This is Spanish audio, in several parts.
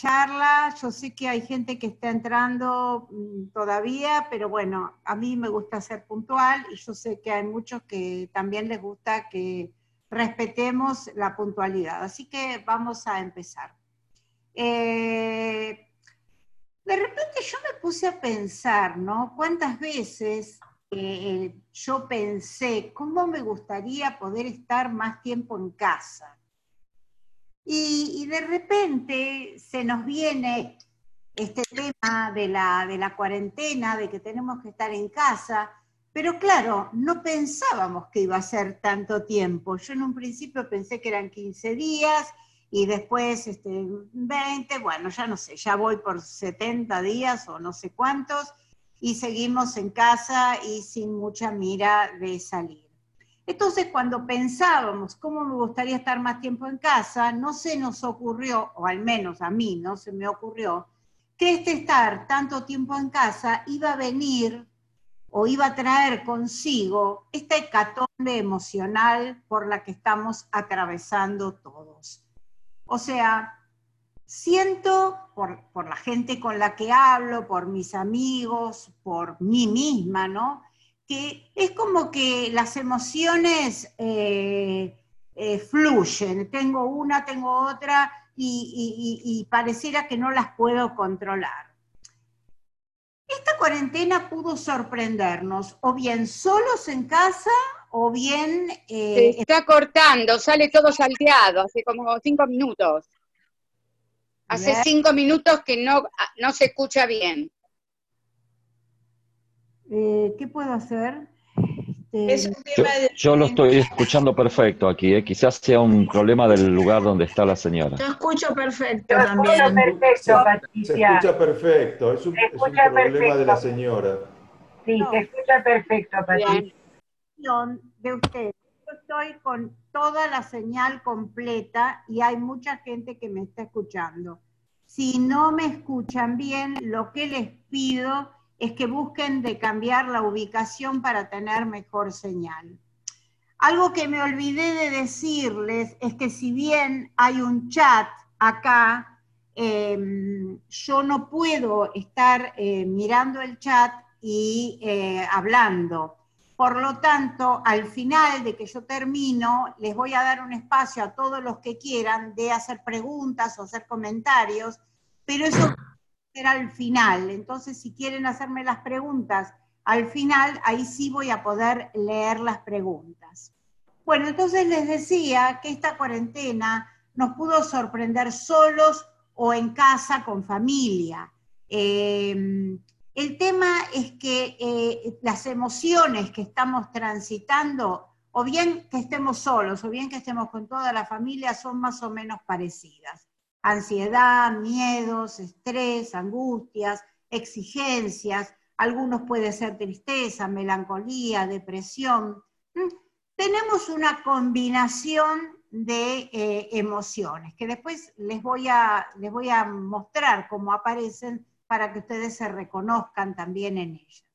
charla. Yo sé que hay gente que está entrando mm, todavía, pero bueno, a mí me gusta ser puntual y yo sé que hay muchos que también les gusta que respetemos la puntualidad. Así que vamos a empezar. Eh, de repente yo me puse a pensar, ¿no? ¿Cuántas veces eh, yo pensé cómo me gustaría poder estar más tiempo en casa? Y, de repente se nos viene este tema de la, de la cuarentena, de que tenemos que estar en casa, pero claro, no pensábamos que iba a ser tanto tiempo. Yo en un principio pensé que eran 15 días y después este, 20, bueno, ya no sé, ya voy por 70 días o no sé cuántos y seguimos en casa y sin mucha mira de salir. Entonces, cuando pensábamos cómo me gustaría estar más tiempo en casa, no se nos ocurrió, o al menos a mí no se me ocurrió, que este estar tanto tiempo en casa iba a venir o iba a traer consigo esta hecatombe emocional por la que estamos atravesando todos. O sea, siento por, por la gente con la que hablo, por mis amigos, por mí misma, ¿no? Que es como que las emociones eh, eh, fluyen, tengo una, tengo otra, y, pareciera que no las puedo controlar. Esta cuarentena pudo sorprendernos, o bien solos en casa, o bien... Eh, se está cortando, sale todo salteado, hace como cinco minutos. Hace cinco minutos que no, no se escucha bien. Eh, ¿Qué puedo hacer? Este, yo, lo estoy escuchando perfecto aquí, ¿eh? quizás sea un problema del lugar donde está la señora. Yo escucho perfecto también. Perfecto, Se escucha perfecto, es un, problema de la señora. Sí, se escucha perfecto, Patricia. De usted. Yo estoy con toda la señal completa y hay mucha gente que me está escuchando. Si no me escuchan bien, lo que les pido es que busquen de cambiar la ubicación para tener mejor señal. Algo que me olvidé de decirles es que si bien hay un chat acá, em, yo no puedo estar eh, mirando el chat y eh, hablando. Por lo tanto, al final de que yo termino, les voy a dar un espacio a todos los que quieran de hacer preguntas o hacer comentarios, pero eso al final. Entonces, si quieren hacerme las preguntas al final, ahí sí voy a poder leer las preguntas. Bueno, entonces les decía que esta cuarentena nos pudo sorprender solos o en casa con familia. Em, el tema es que eh, las emociones que estamos transitando, o bien que estemos solos, o bien que estemos con toda la familia, son más o menos parecidas ansiedad, miedos, estrés, angustias, exigencias, algunos puede ser tristeza, melancolía, depresión. ¿Mm? Tenemos una combinación de eh, emociones que después les voy, a, les voy a mostrar cómo aparecen para que ustedes se reconozcan también en ellas.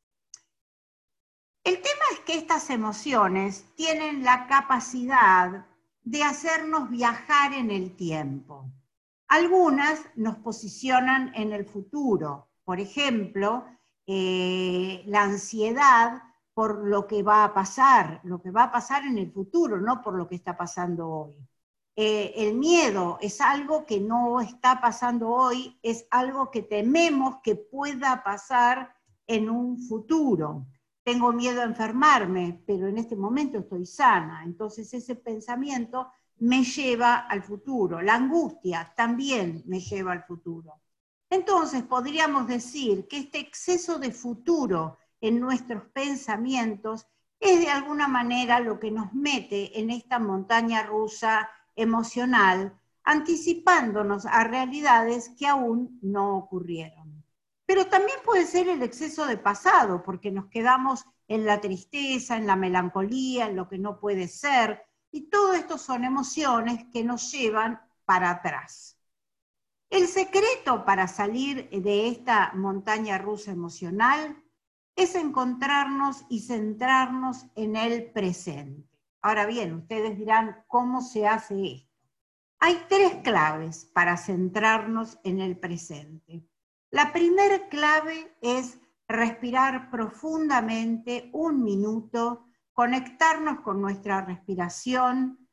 El tema es que estas emociones tienen la capacidad de hacernos viajar en el tiempo. Algunas nos posicionan en el futuro, por ejemplo, eh, la ansiedad por lo que va a pasar, lo que va a pasar en el futuro, no por lo que está pasando hoy. Eh, el miedo es algo que no está pasando hoy, es algo que tememos que pueda pasar en un futuro. Tengo miedo a enfermarme, pero en este momento estoy sana. Entonces ese pensamiento me lleva al futuro. La angustia también me lleva al futuro. Entonces podríamos decir que este exceso de futuro en nuestros pensamientos es de alguna manera lo que nos mete en esta montaña rusa emocional, anticipándonos a realidades que aún no ocurrieron. Pero también puede ser el exceso de pasado, porque nos quedamos en la tristeza, en la melancolía, en lo que no puede ser, y todo esto son emociones que nos llevan para atrás. El secreto para salir de esta montaña rusa emocional es encontrarnos y centrarnos en el presente. Ahora bien, ustedes dirán, ¿cómo se hace esto? hay tres claves para centrarnos en el presente. La primera clave es respirar profundamente un minuto, conectarnos con nuestra respiración,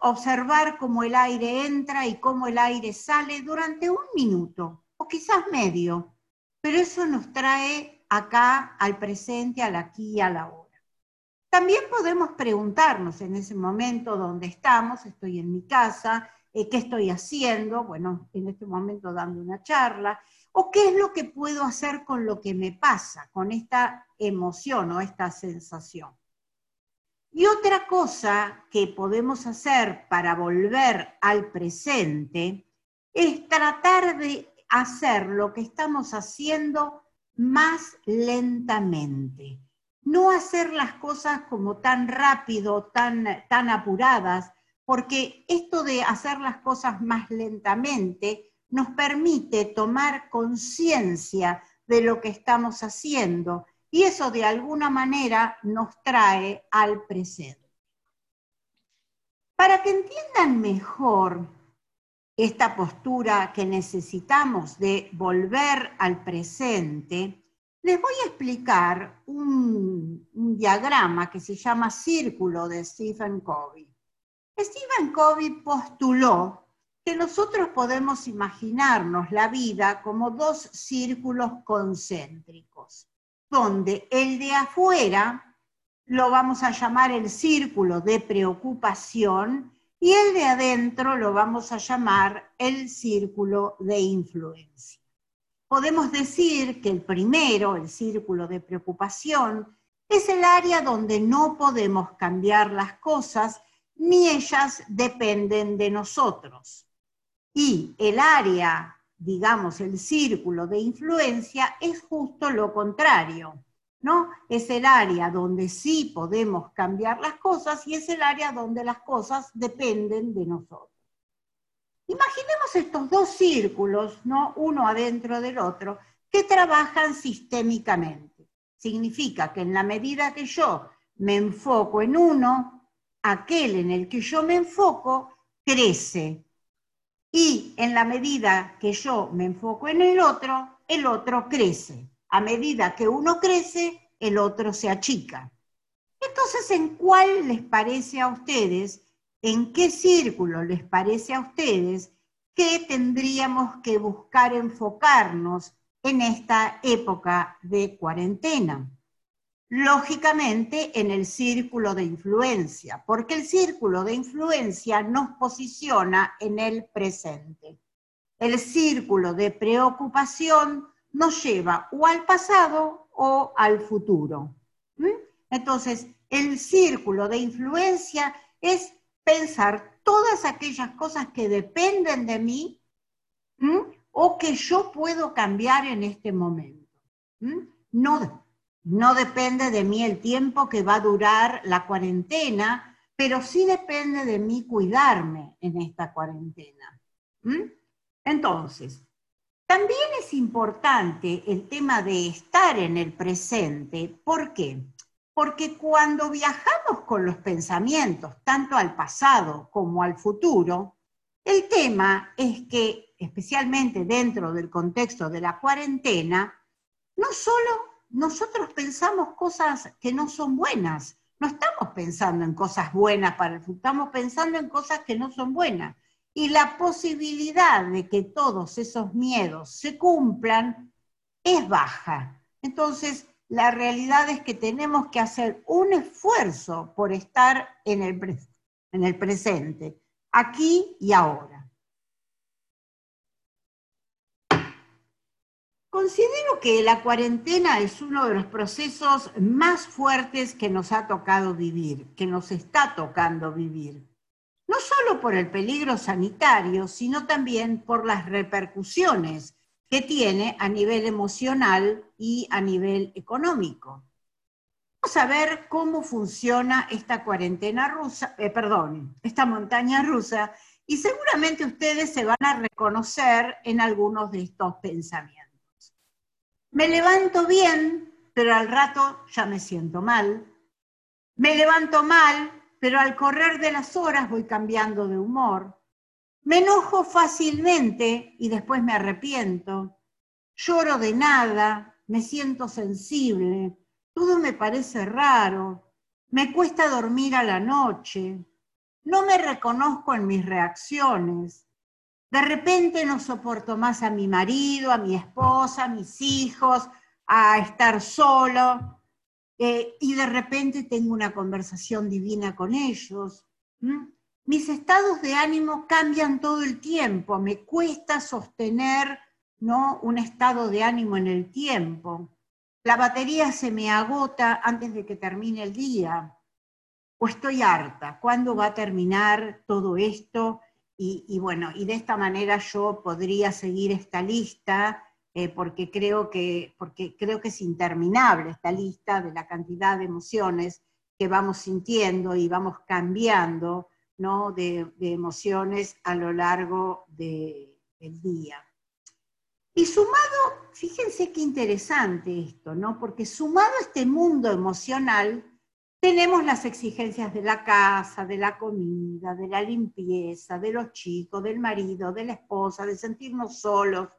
observar cómo el aire entra y cómo el aire sale durante un minuto o quizás medio, pero eso nos trae acá al presente, al aquí y a la hora. También podemos preguntarnos en ese momento dónde estamos, estoy en mi casa, eh, qué estoy haciendo, bueno, en este momento dando una charla, o qué es lo que puedo hacer con lo que me pasa, con esta emoción o esta sensación. Y otra cosa que podemos hacer para volver al presente es tratar de hacer lo que estamos haciendo más lentamente. No hacer las cosas como tan rápido, tan, tan apuradas, porque esto de hacer las cosas más lentamente nos permite tomar conciencia de lo que estamos haciendo y eso de alguna manera nos trae al presente. Para que entiendan mejor esta postura que necesitamos de volver al presente, les voy a explicar un, diagrama que se llama Círculo de Stephen Covey. Stephen Covey postuló que nosotros podemos imaginarnos la vida como dos círculos concéntricos donde el de afuera lo vamos a llamar el círculo de preocupación y el de adentro lo vamos a llamar el círculo de influencia. Podemos decir que el primero, el círculo de preocupación, es el área donde no podemos cambiar las cosas ni ellas dependen de nosotros. Y el área digamos, el círculo de influencia es justo lo contrario, ¿no? Es el área donde sí podemos cambiar las cosas y es el área donde las cosas dependen de nosotros. Imaginemos estos dos círculos, ¿no? Uno adentro del otro, que trabajan sistémicamente. Significa que en la medida que yo me enfoco en uno, aquel en el que yo me enfoco crece, y en la medida que yo me enfoco en el otro, el otro crece. A medida que uno crece, el otro se achica. Entonces, ¿en cuál les parece a ustedes, en qué círculo les parece a ustedes que tendríamos que buscar enfocarnos en esta época de cuarentena? Lógicamente en el círculo de influencia, porque el círculo de influencia nos posiciona en el presente. El círculo de preocupación nos lleva o al pasado o al futuro. Entonces, el círculo de influencia es pensar todas aquellas cosas que dependen de mí o que yo puedo cambiar en este momento. No no depende de mí el tiempo que va a durar la cuarentena, pero sí depende de mí cuidarme en esta cuarentena. ¿Mm? Entonces, también es importante el tema de estar en el presente. ¿Por qué? Porque cuando viajamos con los pensamientos, tanto al pasado como al futuro, el tema es que, especialmente dentro del contexto de la cuarentena, no solo nosotros pensamos cosas que no son buenas. No estamos pensando en cosas buenas para el futuro, estamos pensando en cosas que no son buenas. Y la posibilidad de que todos esos miedos se cumplan es baja. Entonces, la realidad es que tenemos que hacer un esfuerzo por estar en el, en el presente, aquí y ahora. Considero que la cuarentena es uno de los procesos más fuertes que nos ha tocado vivir, que nos está tocando vivir. No solo por el peligro sanitario, sino también por las repercusiones que tiene a nivel emocional y a nivel económico. Vamos a ver cómo funciona esta cuarentena rusa, eh, perdón, esta montaña rusa, y seguramente ustedes se van a reconocer en algunos de estos pensamientos. Me levanto bien, pero al rato ya me siento mal. Me levanto mal, pero al correr de las horas voy cambiando de humor. Me enojo fácilmente y después me arrepiento. Lloro de nada, me siento sensible, todo me parece raro, me cuesta dormir a la noche, no me reconozco en mis reacciones. De repente no soporto más a mi marido, a mi esposa, a mis hijos, a estar solo. Eh, y de repente tengo una conversación divina con ellos. Mis estados de ánimo cambian todo el tiempo, me cuesta sostener ¿no? un estado de ánimo en el tiempo. La batería se me agota antes de que termine el día. O estoy harta, ¿cuándo va a terminar todo esto? Y, bueno, y de esta manera yo podría seguir esta lista eh, porque, creo que, porque creo que es interminable esta lista de la cantidad de emociones que vamos sintiendo y vamos cambiando ¿no? de, emociones a lo largo del día. Y sumado, fíjense qué interesante esto, ¿no? Porque sumado a este mundo emocional, tenemos las exigencias de la casa, de la comida, de la limpieza, de los chicos, del marido, de la esposa, de sentirnos solos.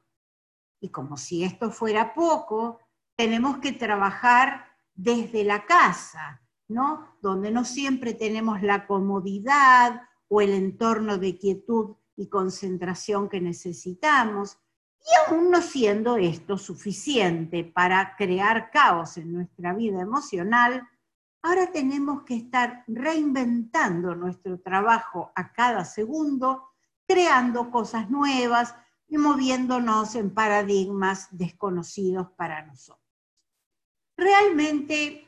Y como si esto fuera poco, tenemos que trabajar desde la casa, ¿no? Donde no siempre tenemos la comodidad o el entorno de quietud y concentración que necesitamos. Y aún no siendo esto suficiente para crear caos en nuestra vida emocional, ahora tenemos que estar reinventando nuestro trabajo a cada segundo, creando cosas nuevas y moviéndonos en paradigmas desconocidos para nosotros. Realmente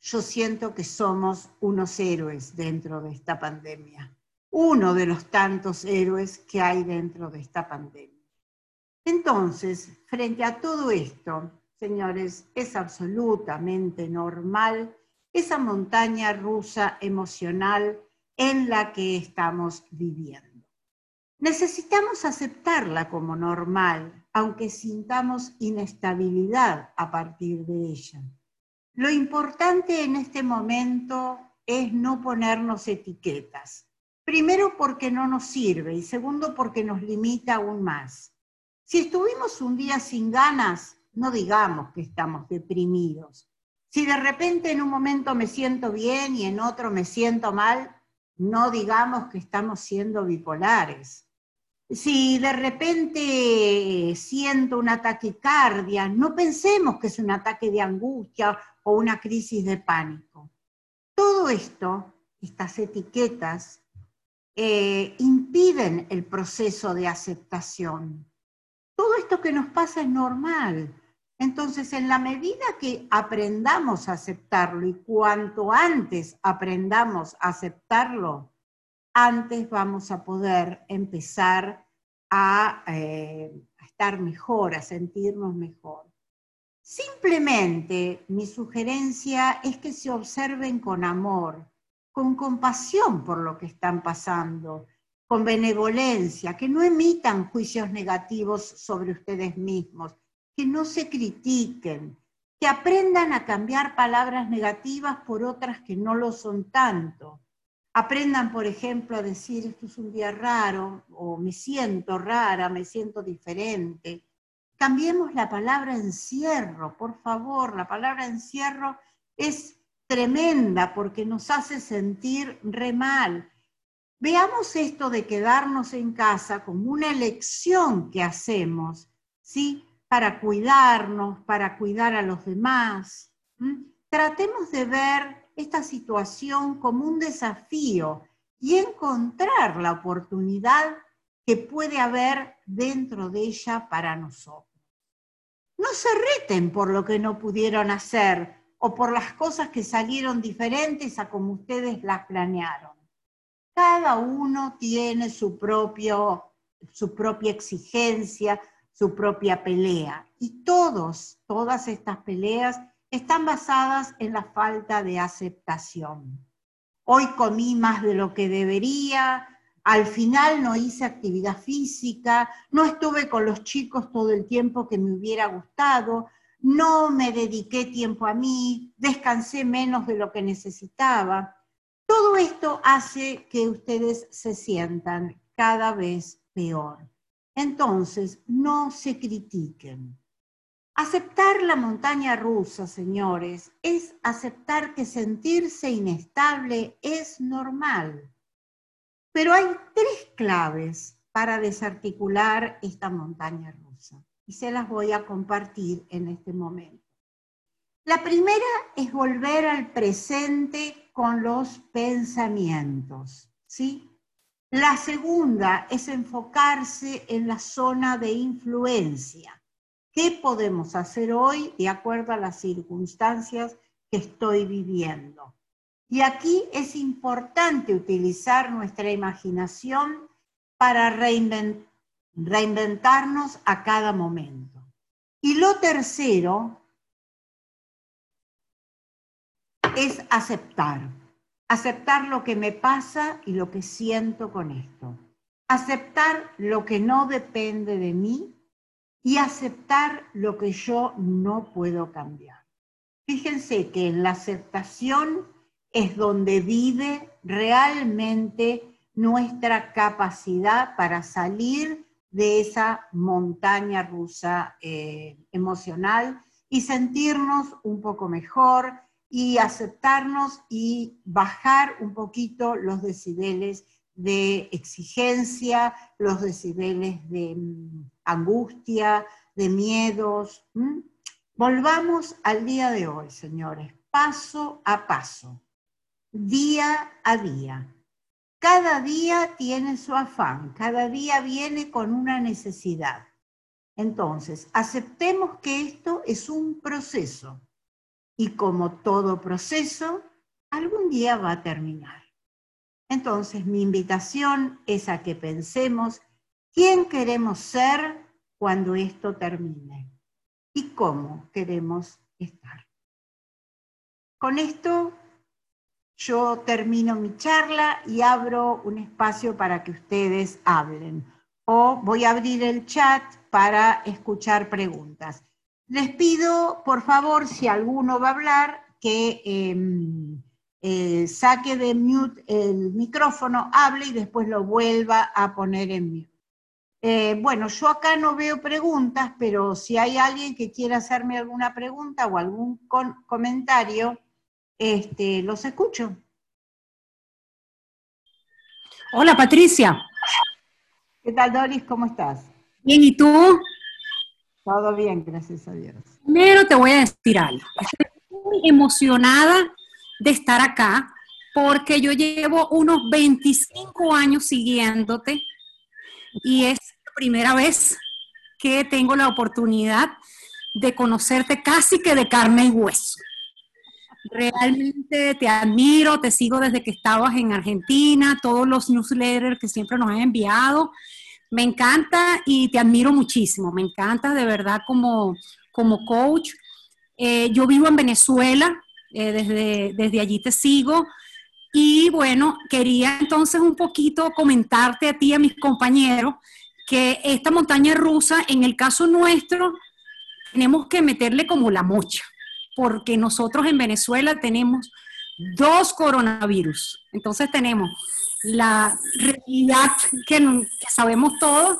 yo siento que somos unos héroes dentro de esta pandemia, uno de los tantos héroes que hay dentro de esta pandemia. Entonces, frente a todo esto, señores, es absolutamente normal esa montaña rusa emocional en la que estamos viviendo. Necesitamos aceptarla como normal, aunque sintamos inestabilidad a partir de ella. Lo importante en este momento es no ponernos etiquetas. Primero porque no nos sirve y segundo porque nos limita aún más. Si estuvimos un día sin ganas, no digamos que estamos deprimidos. Si de repente en un momento me siento bien y en otro me siento mal, no digamos que estamos siendo bipolares. Si de repente siento una taquicardia, no pensemos que es un ataque de angustia o una crisis de pánico. Todo esto, estas etiquetas, eh, impiden el proceso de aceptación todo esto que nos pasa es normal. Entonces, en la medida que aprendamos a aceptarlo y cuanto antes aprendamos a aceptarlo, antes vamos a poder empezar a, eh, a estar mejor, a sentirnos mejor. Simplemente mi sugerencia es que se observen con amor, con compasión por lo que están pasando, con benevolencia, que no emitan juicios negativos sobre ustedes mismos, que no se critiquen, que aprendan a cambiar palabras negativas por otras que no lo son tanto. Aprendan, por ejemplo, a decir, esto es un día raro, o me siento rara, me siento diferente. Cambiemos la palabra encierro, por favor, la palabra encierro es tremenda porque nos hace sentir re mal Veamos esto de quedarnos en casa como una elección que hacemos, ¿sí? Para cuidarnos, para cuidar a los demás. Tratemos de ver esta situación como un desafío y encontrar la oportunidad que puede haber dentro de ella para nosotros. No se reten por lo que no pudieron hacer o por las cosas que salieron diferentes a como ustedes las planearon cada uno tiene su, propio, su propia exigencia, su propia pelea. Y todos, todas estas peleas están basadas en la falta de aceptación. Hoy comí más de lo que debería, al final no hice actividad física, no estuve con los chicos todo el tiempo que me hubiera gustado, no me dediqué tiempo a mí, descansé menos de lo que necesitaba. Todo esto hace que ustedes se sientan cada vez peor. Entonces, no se critiquen. Aceptar la montaña rusa, señores, es aceptar que sentirse inestable es normal. Pero hay tres claves para desarticular esta montaña rusa y se las voy a compartir en este momento. La primera es volver al presente con los pensamientos, ¿sí? La segunda es enfocarse en la zona de influencia. ¿Qué podemos hacer hoy de acuerdo a las circunstancias que estoy viviendo? Y aquí es importante utilizar nuestra imaginación para reinventarnos a cada momento. Y lo tercero es aceptar aceptar lo que me pasa y lo que siento con esto, aceptar lo que no depende de mí y aceptar lo que yo no puedo cambiar. Fíjense que en la aceptación es donde vive realmente nuestra capacidad para salir de esa montaña rusa eh, emocional y sentirnos un poco mejor, y aceptarnos y bajar un poquito los decibeles de exigencia, los decibeles de mm, angustia, de miedos. Volvamos al día de hoy, señores, paso a paso, día a día. Cada día tiene su afán, cada día viene con una necesidad. Entonces, aceptemos que esto es un proceso y como todo proceso, algún día va a terminar. Entonces, mi invitación es a que pensemos quién queremos ser cuando esto termine y cómo queremos estar. Con esto yo termino mi charla y abro un espacio para que ustedes hablen. O voy a abrir el chat para escuchar preguntas. Les pido, por favor, si alguno va a hablar, que em, eh, saque de mute el micrófono, hable y después lo vuelva a poner en mute. Eh, bueno, yo acá no veo preguntas, pero si hay alguien que quiera hacerme alguna pregunta o algún comentario, este, los escucho. Hola Patricia. ¿Qué tal Doris? ¿Cómo estás? Bien, ¿y tú? Todo bien, gracias a Dios. Primero te voy a decir algo. Estoy muy emocionada de estar acá porque yo llevo unos 25 años siguiéndote y es la primera vez que tengo la oportunidad de conocerte casi que de carne y hueso. Realmente te admiro, te sigo desde que estabas en Argentina, todos los newsletters que siempre nos han enviado me encanta y te admiro muchísimo, me encanta de verdad como, como coach. Eh, yo vivo en Venezuela, eh, desde, desde allí te sigo. Y bueno, quería entonces un poquito comentarte a ti, a mis compañeros, que esta montaña rusa, en el caso nuestro, tenemos que meterle como la mocha, porque nosotros en Venezuela tenemos dos coronavirus. Entonces tenemos la realidad que, sabemos todos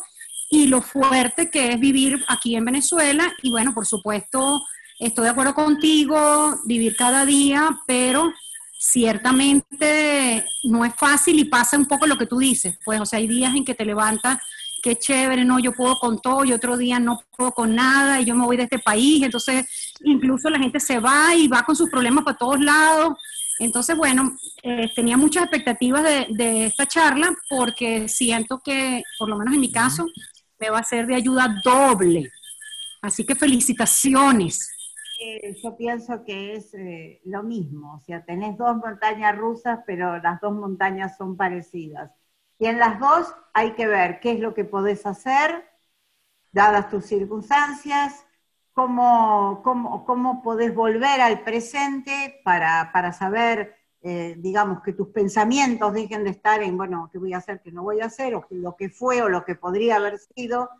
y lo fuerte que es vivir aquí en Venezuela. Y bueno, por supuesto, estoy de acuerdo contigo, vivir cada día, pero ciertamente no es fácil y pasa un poco lo que tú dices. Pues, o sea, hay días en que te levantas, qué chévere, no, yo puedo con todo, y otro día no puedo con nada, y yo me voy de este país. Entonces, incluso la gente se va y va con sus problemas para todos lados. Entonces, bueno, eh, tenía muchas expectativas de, esta charla porque siento que, por lo menos en mi caso, me va a ser de ayuda doble. Así que felicitaciones. Eh, yo pienso que es eh, lo mismo, o sea, tenés dos montañas rusas, pero las dos montañas son parecidas. Y en las dos hay que ver qué es lo que podés hacer, dadas tus circunstancias, cómo, cómo, cómo podés volver al presente para, para saber, eh, digamos, que tus pensamientos dejen de estar en, bueno, ¿qué voy a hacer, qué no voy a hacer, o lo que fue o lo que podría haber sido.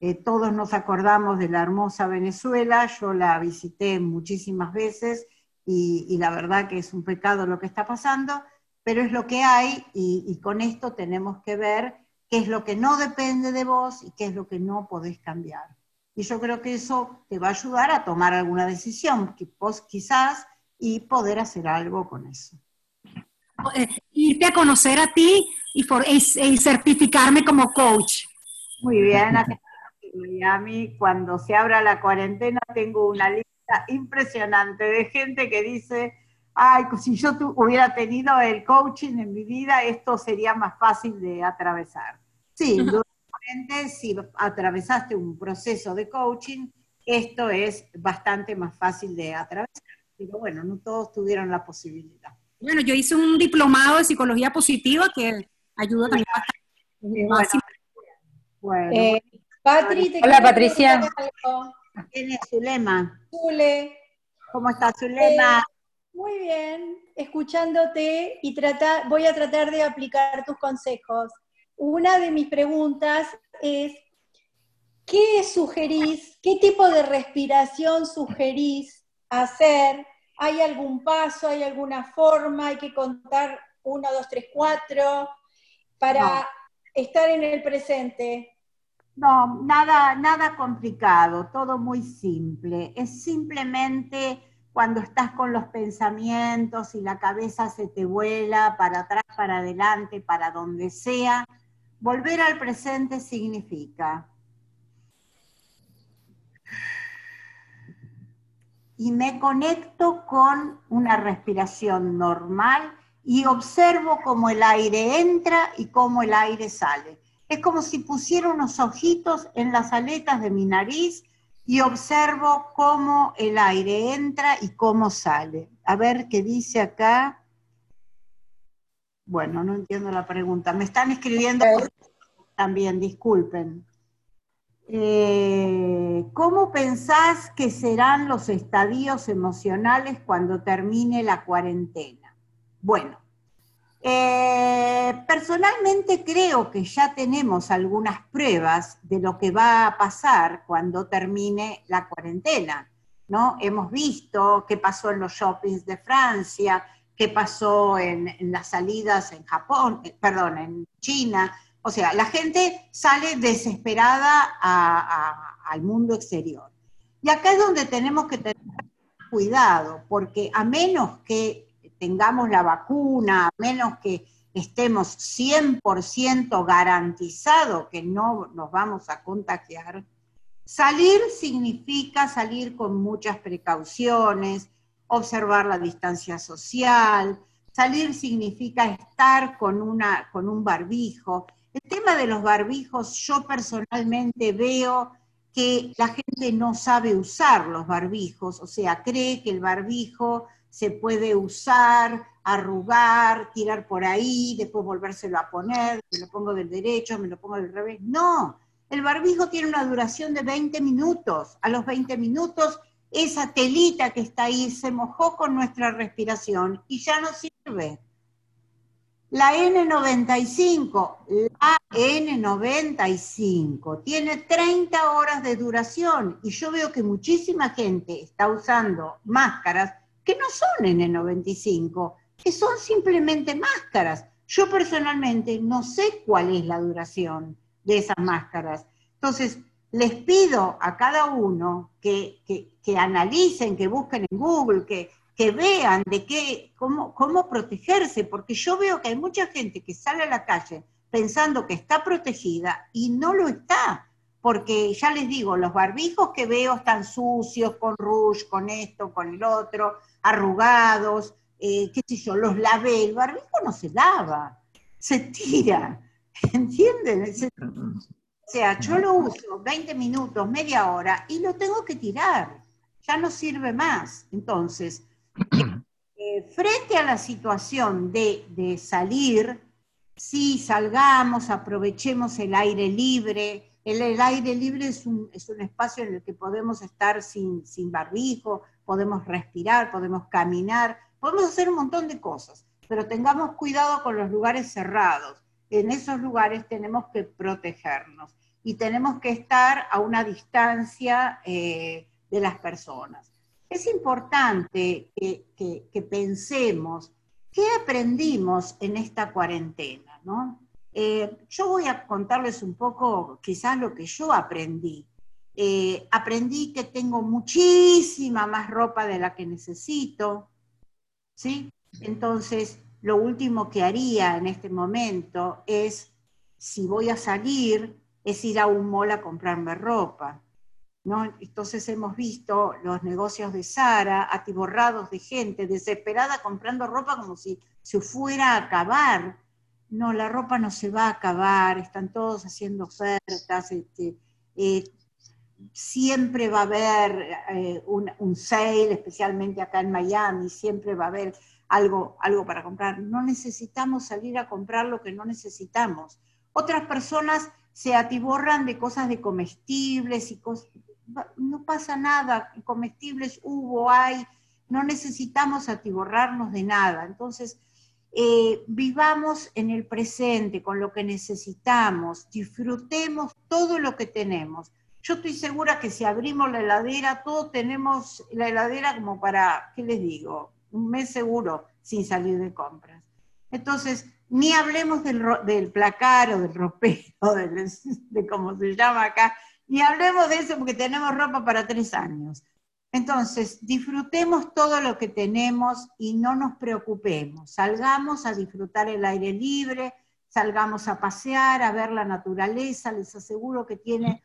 Eh, todos nos acordamos de la hermosa Venezuela, yo la visité muchísimas veces y, la verdad que es un pecado lo que está pasando, pero es lo que hay y con esto tenemos que ver qué es lo que no depende de vos y qué es lo que no podés cambiar. Y yo creo que eso te va a ayudar a tomar alguna decisión, quizás, y poder hacer algo con eso. Eh, irte a conocer a ti y, y certificarme como coach. Muy bien, Miami, cuando se abra la cuarentena, tengo una lista impresionante de gente que dice, ay, si yo hubiera tenido el coaching en mi vida, esto sería más fácil de atravesar. Sí, si atravesaste un proceso de coaching, esto es bastante más fácil de atravesar. Pero bueno, no todos tuvieron la posibilidad. Bueno, yo hice un diplomado de psicología positiva que ayuda también bastante. Bueno, eh, Hola Patricia. ¿Quién es Zulema? Zule. ¿Cómo estás, Zulema? Eh, muy bien, escuchándote y trata, voy a tratar de aplicar tus consejos una de mis preguntas es, ¿qué sugerís, qué tipo de respiración sugerís hacer? ¿Hay algún paso, hay alguna forma, hay que contar uno, dos, tres, cuatro para estar en el presente? No, nada, nada complicado, todo muy simple. Es simplemente cuando estás con los pensamientos y la cabeza se te vuela para atrás, para adelante, para donde sea, Volver al presente significa y me conecto con una respiración normal y observo cómo el aire entra y cómo el aire sale. Es como si pusiera unos ojitos en las aletas de mi nariz y observo cómo el aire entra y cómo sale. A ver qué dice acá. Bueno, no entiendo la pregunta. Me están escribiendo también, disculpen. Eh, ¿Cómo pensás que serán los estadios emocionales cuando termine la cuarentena? Bueno, eh, personalmente creo que ya tenemos algunas pruebas de lo que va a pasar cuando termine la cuarentena. ¿no? Hemos visto qué pasó en los shoppings de Francia, qué pasó en, las salidas en Japón, eh, perdón, en China. O sea, la gente sale desesperada al mundo exterior. Y acá es donde tenemos que tener cuidado, porque a menos que tengamos la vacuna, a menos que estemos 100% garantizado que no nos vamos a contagiar, salir significa salir con muchas precauciones, observar la distancia social, salir significa estar con, una, con un barbijo. El tema de los barbijos, yo personalmente veo que la gente no sabe usar los barbijos, o sea, cree que el barbijo se puede usar, arrugar, tirar por ahí, después volvérselo a poner, me lo pongo del derecho, me lo pongo del revés. No, el barbijo tiene una duración de 20 minutos. A los 20 minutos esa telita que está ahí se mojó con nuestra respiración y ya no sirve. La N95, la N95 tiene 30 horas de duración y yo veo que muchísima gente está usando máscaras que no son N95, que son simplemente máscaras. Yo personalmente no sé cuál es la duración de esas máscaras. Entonces, les pido a cada uno que, analicen, que busquen en Google, que, vean de qué, cómo, cómo protegerse, porque yo veo que hay mucha gente que sale a la calle pensando que está protegida y no lo está, porque ya les digo, los barbijos que veo están sucios, con rouge, con esto, con el otro, arrugados, eh, qué sé yo, los lavé, el barbijo no se lava, se tira, ¿entienden? O sea, yo lo uso 20 minutos, media hora y lo tengo que tirar. Ya no sirve más. Entonces, eh, frente a la situación de, salir, sí, salgamos, aprovechemos el aire libre. El, aire libre es un, espacio en el que podemos estar sin, sin barbijo, podemos respirar, podemos caminar, podemos hacer un montón de cosas, pero tengamos cuidado con los lugares cerrados. En esos lugares tenemos que protegernos y tenemos que estar a una distancia eh, de las personas. Es importante que, pensemos qué aprendimos en esta cuarentena, ¿no? Eh, yo voy a contarles un poco quizás lo que yo aprendí. Eh, aprendí que tengo muchísima más ropa de la que necesito, ¿sí? Entonces, lo último que haría en este momento es, si voy a salir, es ir a un mall a comprarme ropa. Entonces hemos visto los negocios de Sara atiborrados de gente desesperada comprando ropa como si se fuera a acabar. No, la ropa no se va a acabar, están todos haciendo ofertas, este, eh, siempre va a haber eh, un, un, sale, especialmente acá en Miami, siempre va a haber algo, algo para comprar. No necesitamos salir a comprar lo que no necesitamos. Otras personas se atiborran de cosas de comestibles y cosas, no pasa nada, comestibles hubo, hay, no necesitamos atiborrarnos de nada. Entonces, eh, vivamos en el presente con lo que necesitamos, disfrutemos todo lo que tenemos. Yo estoy segura que si abrimos la heladera, todos tenemos la heladera como para, ¿qué les digo? Un mes seguro sin salir de compras. Entonces, ni hablemos del, del placar o del ropero, de, como se llama acá, ni hablemos de eso porque tenemos ropa para tres años. Entonces, disfrutemos todo lo que tenemos y no nos preocupemos. Salgamos a disfrutar el aire libre, salgamos a pasear, a ver la naturaleza, les aseguro que tiene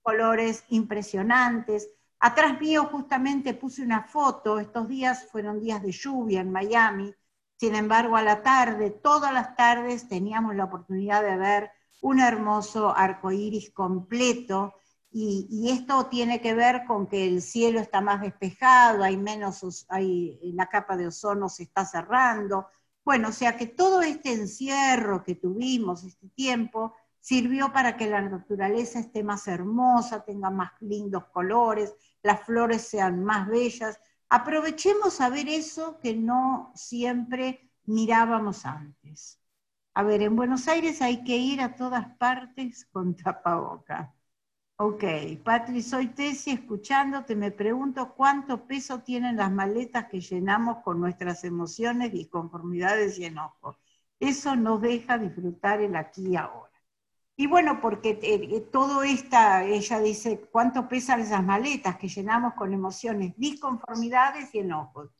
colores impresionantes. Atrás mío justamente puse una foto, estos días fueron días de lluvia en Miami, sin embargo a la tarde, todas las tardes teníamos la oportunidad de ver un hermoso arco iris completo, y, esto tiene que ver con que el cielo está más despejado, hay menos, hay, la capa de ozono se está cerrando. Bueno, o sea que todo este encierro que tuvimos, este tiempo, sirvió para que la naturaleza esté más hermosa, tenga más lindos colores, las flores sean más bellas. Aprovechemos a ver eso que no siempre mirábamos antes. A ver, en Buenos Aires hay que ir a todas partes con tapaboca. Ok, Patri, soy Tesi, escuchándote, me pregunto cuánto peso tienen las maletas que llenamos con nuestras emociones, disconformidades y enojos. Eso nos deja disfrutar el aquí y ahora. Y bueno, porque eh, eh, todo esta, ella dice, ¿cuánto pesan esas maletas que llenamos con emociones, disconformidades y enojos?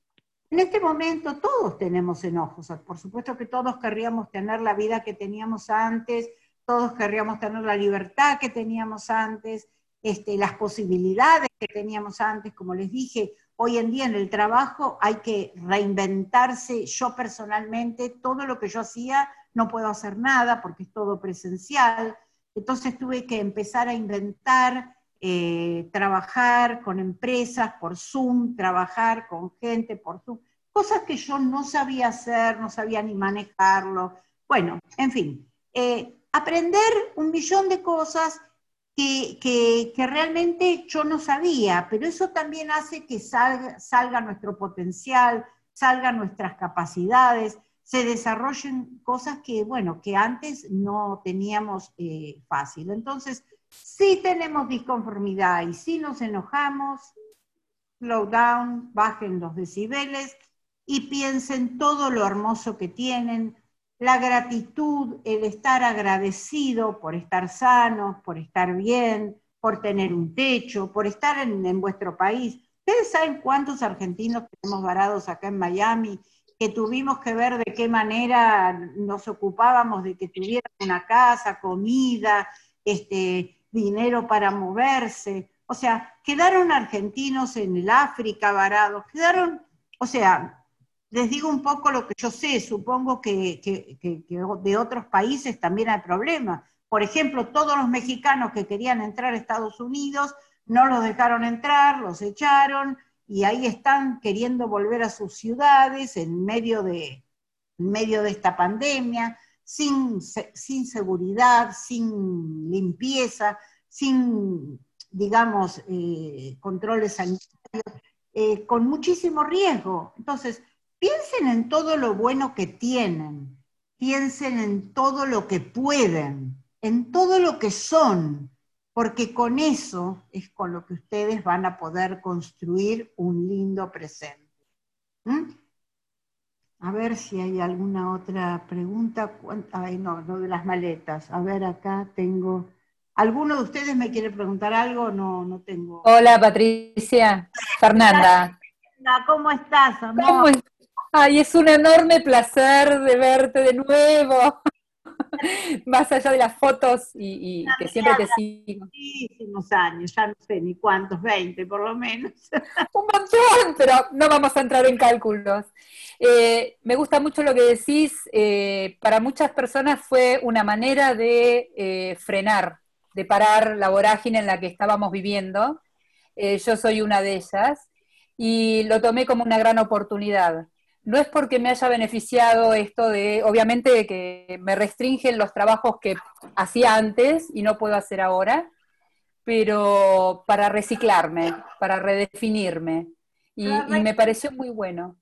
En este momento todos tenemos enojos, por supuesto que todos querríamos tener la vida que teníamos antes, todos querríamos tener la libertad que teníamos antes, este, las posibilidades que teníamos antes, como les dije, hoy en día en el trabajo hay que reinventarse, yo personalmente, todo lo que yo hacía no puedo hacer nada porque es todo presencial, entonces tuve que empezar a inventar eh, trabajar con empresas por Zoom, trabajar con gente por Zoom, cosas que yo no sabía hacer, no sabía ni manejarlo. Bueno, en fin, eh, aprender un millón de cosas que, realmente yo no sabía, pero eso también hace que salga, salga nuestro potencial, salgan nuestras capacidades, se desarrollen cosas que, bueno, que antes no teníamos eh, fácil. Entonces, si tenemos disconformidad y si nos enojamos, slow down, bajen los decibeles y piensen todo lo hermoso que tienen, la gratitud, el estar agradecido por estar sanos, por estar bien, por tener un techo, por estar en, vuestro país. Ustedes saben cuántos argentinos tenemos varados acá en Miami que tuvimos que ver de qué manera nos ocupábamos de que tuvieran una casa, comida, este, dinero para moverse. O sea, quedaron argentinos en el África varados, quedaron, o sea, les digo un poco lo que yo sé, supongo que, de otros países también hay problemas. Por ejemplo, todos los mexicanos que querían entrar a Estados Unidos no los dejaron entrar, los echaron y ahí están queriendo volver a sus ciudades en medio de, en medio de esta pandemia sin, sin seguridad, sin limpieza, sin, digamos, eh, controles sanitarios, eh, con muchísimo riesgo. Entonces, piensen en todo lo bueno que tienen, piensen en todo lo que pueden, en todo lo que son, porque con eso es con lo que ustedes van a poder construir un lindo presente. ¿Mm? A ver si hay alguna otra pregunta. Ay, no, no de las maletas. A ver, acá tengo. ¿Alguno de ustedes me quiere preguntar algo? No, no tengo. Hola, Patricia. Fernanda. ¿Cómo estás, amor? Ay, es un enorme placer de verte de nuevo. Más allá de las fotos y, que siempre te sigo. Muchísimos años, ya no sé ni cuántos, 20 por lo menos. un montón, pero no vamos a entrar en cálculos. Eh, me gusta mucho lo que decís. Eh, para muchas personas fue una manera de eh, frenar, de parar la vorágine en la que estábamos viviendo. yo soy una de ellas y lo tomé como una gran oportunidad no es porque me haya beneficiado esto de, obviamente que me restringen los trabajos que hacía antes y no puedo hacer ahora, pero para reciclarme, para redefinirme. Y, me pareció muy bueno.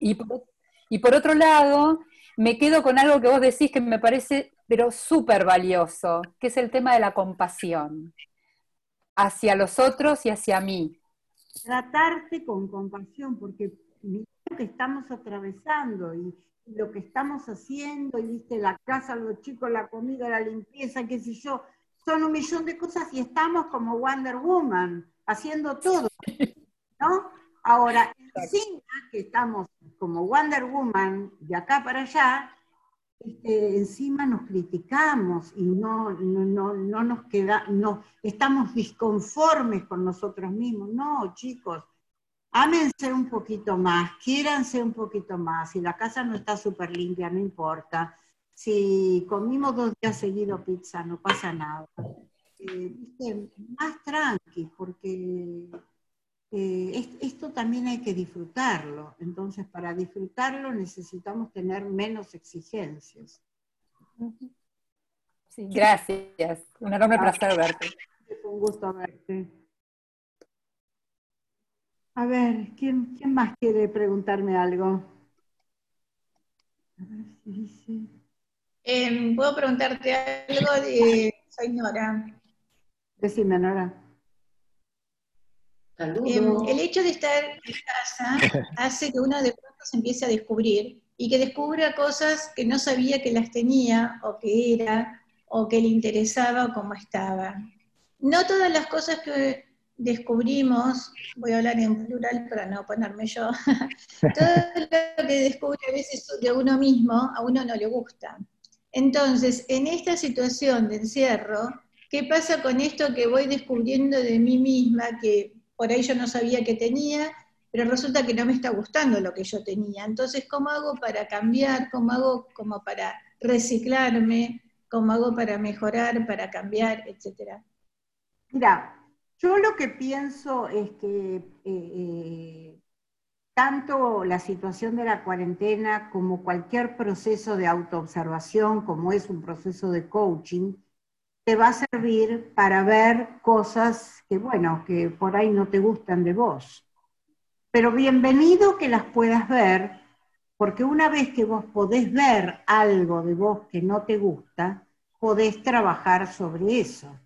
Y por, y por otro lado, me quedo con algo que vos decís que me parece, pero súper valioso, que es el tema de la compasión hacia los otros y hacia mí. Tratarte con compasión, porque que estamos atravesando y lo que estamos haciendo, y viste, la casa, los chicos, la comida, la limpieza, qué sé yo, son un millón de cosas y estamos como Wonder Woman, haciendo todo, ¿no? Ahora, encima que estamos como Wonder Woman de acá para allá, este, encima nos criticamos y no, no, no nos queda, no, estamos disconformes con nosotros mismos. No, chicos, ámense un poquito más, quiéranse un poquito más. Si la casa no está súper limpia, no importa. Si comimos dos días seguidos pizza, no pasa nada. Eh, más tranqui, porque eh, esto también hay que disfrutarlo. Entonces, para disfrutarlo necesitamos tener menos exigencias. Sí, gracias. Un enorme placer verte. Es un gusto verte. A ver, ¿quién, ¿quién más quiere preguntarme algo? A ver si dice. Em, ¿Puedo preguntarte algo? De... Soy Nora. Decime, Nora. Em, el hecho de estar en casa hace que uno de pronto se empiece a descubrir y que descubra cosas que no sabía que las tenía o que era o que le interesaba o cómo estaba. No todas las cosas que descubrimos, voy a hablar en plural para no ponerme yo, todo lo que descubre a veces de uno mismo, a uno no le gusta. Entonces, en esta situación de encierro, ¿qué pasa con esto que voy descubriendo de mí misma, que por ahí yo no sabía que tenía, pero resulta que no me está gustando lo que yo tenía? Entonces, ¿cómo hago para cambiar? ¿Cómo hago como para reciclarme? ¿Cómo hago para mejorar, para cambiar, etcétera? Mira, yo lo que pienso es que eh, eh, tanto la situación de la cuarentena como cualquier proceso de autoobservación, como es un proceso de coaching, te va a servir para ver cosas que, bueno, que por ahí no te gustan de vos. Pero bienvenido que las puedas ver, porque una vez que vos podés ver algo de vos que no te gusta, podés trabajar sobre eso.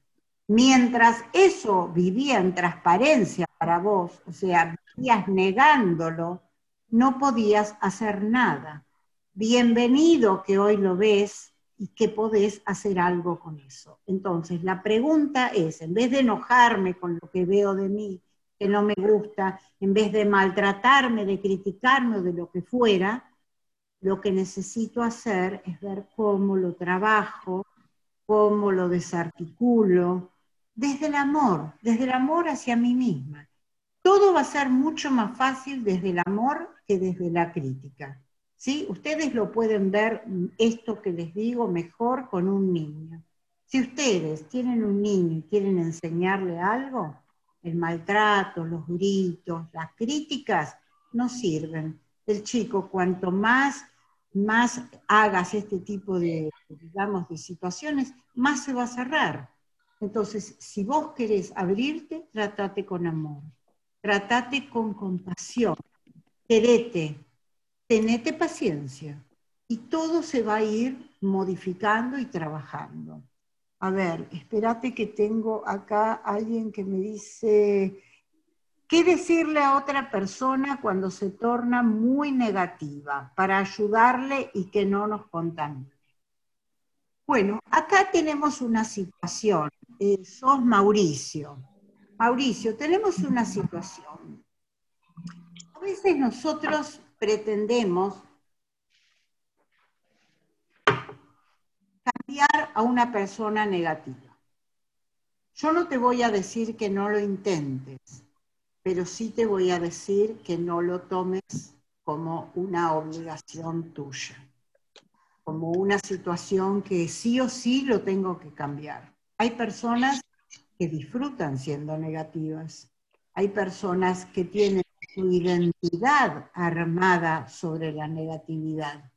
Mientras eso vivía en transparencia para vos, o sea, vivías negándolo, no podías hacer nada. Bienvenido que hoy lo ves y que podés hacer algo con eso. Entonces, la pregunta es, en vez de enojarme con lo que veo de mí, que no me gusta, en vez de maltratarme, de criticarme o de lo que fuera, lo que necesito hacer es ver cómo lo trabajo, cómo lo desarticulo, desde el amor, desde el amor hacia mí misma. Todo va a ser mucho más fácil desde el amor que desde la crítica. ¿sí? Ustedes lo pueden ver, mm, esto que les digo, mejor con un niño. Si ustedes tienen un niño y quieren enseñarle algo, el maltrato, los gritos, las críticas, no sirven. El chico, cuanto más, más hagas este tipo de, digamos, de situaciones, más se va a cerrar. Entonces, si vos querés abrirte, tratate con amor, tratate con compasión, querete, tenete paciencia y todo se va a ir modificando y trabajando. A ver, espérate que tengo acá alguien que me dice, ¿Qué decirle a otra persona cuando se torna muy negativa para ayudarle y que no nos contamine? Bueno, acá tenemos una situación. Eh, sos Mauricio. Mauricio, tenemos una situación. A veces nosotros pretendemos cambiar a una persona negativa. Yo no te voy a decir que no lo intentes, pero sí te voy a decir que no lo tomes como una obligación tuya, como una situación que sí o sí lo tengo que cambiar. Hay personas que disfrutan siendo negativas, hay personas que tienen su identidad armada sobre la negatividad.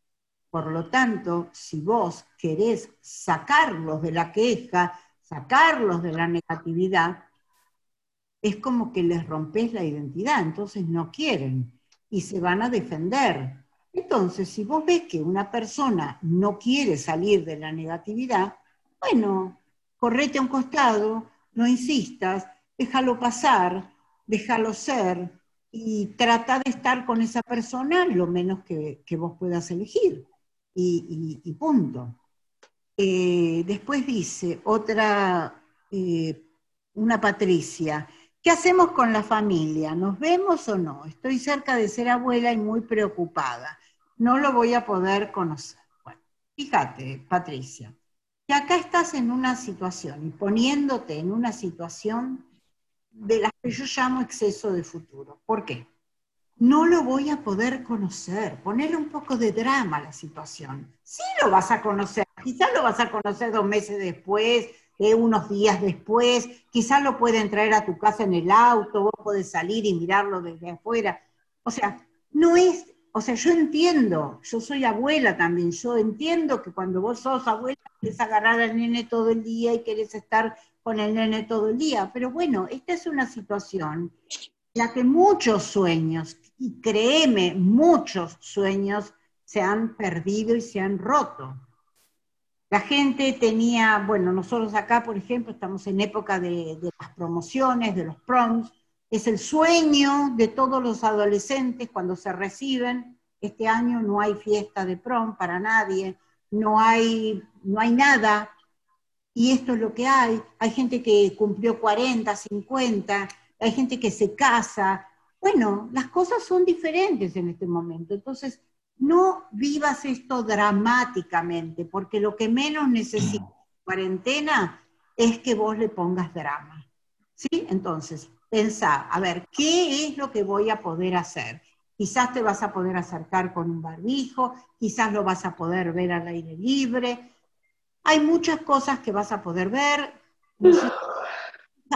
Por lo tanto, si vos querés sacarlos de la queja, sacarlos de la negatividad, es como que les rompes la identidad, entonces no quieren y se van a defender. Entonces, si vos ves que una persona no quiere salir de la negatividad, bueno, correte a un costado, no insistas, déjalo pasar, déjalo ser y trata de estar con esa persona lo menos que, vos puedas elegir. Y, punto. Eh, después dice otra, eh, una Patricia, ¿Qué hacemos con la familia? ¿Nos vemos o no? Estoy cerca de ser abuela y muy preocupada. No lo voy a poder conocer. Bueno, fíjate, Patricia, que acá estás en una situación poniéndote en una situación de las que yo llamo exceso de futuro. ¿Por qué? No lo voy a poder conocer. Ponerle un poco de drama a la situación. Sí lo vas a conocer. Quizás lo vas a conocer dos meses después, unos días después, quizás lo pueden traer a tu casa en el auto, vos podés salir y mirarlo desde afuera. O sea, no es, o sea, yo entiendo, yo soy abuela también, yo entiendo que cuando vos sos abuela querés agarrar al nene todo el día y querés estar con el nene todo el día, pero bueno, esta es una situación en la que muchos sueños, y créeme, muchos sueños se han perdido y se han roto. La gente tenía, bueno, nosotros acá, por ejemplo, estamos en época de, las promociones, de los proms, es el sueño de todos los adolescentes cuando se reciben. Este año no hay fiesta de prom para nadie, no hay, no hay nada, y esto es lo que hay. Hay gente que cumplió 40, 50, hay gente que se casa. Bueno, las cosas son diferentes en este momento. Entonces, no vivas esto dramáticamente, porque lo que menos necesita cuarentena es que vos le pongas drama. ¿Sí? Entonces, pensá, a ver, ¿qué es lo que voy a poder hacer? Quizás te vas a poder acercar con un barbijo, quizás lo vas a poder ver al aire libre. Hay muchas cosas que vas a poder ver.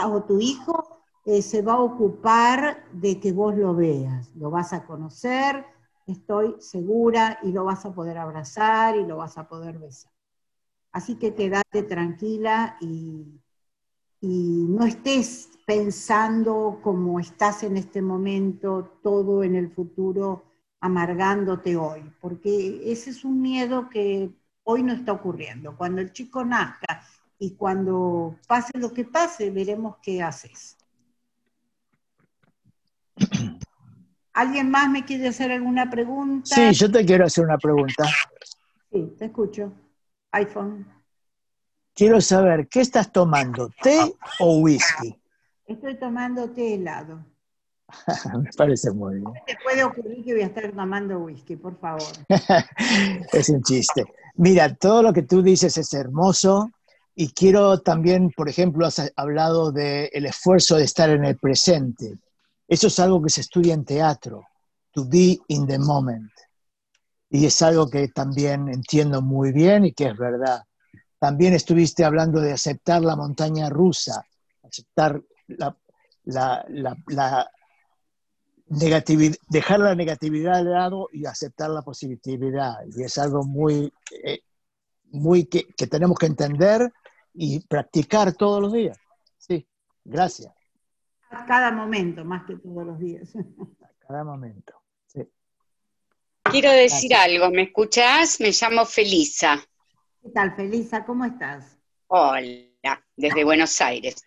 O tu hijo eh, se va a ocupar de que vos lo veas, lo vas a conocer, estoy segura y lo vas a poder abrazar y lo vas a poder besar. Así que quédate tranquila y, no estés pensando como estás en este momento, todo en el futuro, amargándote hoy, porque ese es un miedo que hoy no está ocurriendo. Cuando el chico nazca y cuando pase lo que pase, veremos qué haces. ¿Alguien más me quiere hacer alguna pregunta? Sí, yo te quiero hacer una pregunta. Sí, te escucho. iPhone. Quiero saber, ¿qué estás tomando? ¿Té o whisky? Estoy tomando té helado. me parece muy bien. te puede ocurrir que voy a estar tomando whisky, por favor. es un chiste. Mira, todo lo que tú dices es hermoso y quiero también, por ejemplo, has hablado del esfuerzo de estar en el presente. Eso es algo que se estudia en teatro, to be in the moment. Y es algo que también entiendo muy bien y que es verdad. También estuviste hablando de aceptar la montaña rusa, aceptar la, negatividad, dejar la negatividad al lado y aceptar la positividad. Y es algo muy, eh, muy que, que tenemos que entender y practicar todos los días. Sí, gracias. A cada momento, más que todos los días. A cada momento, sí. Quiero decir algo, ¿me escuchás? Me llamo Felisa. ¿Qué tal, Felisa? ¿Cómo estás? Hola, desde Buenos Aires.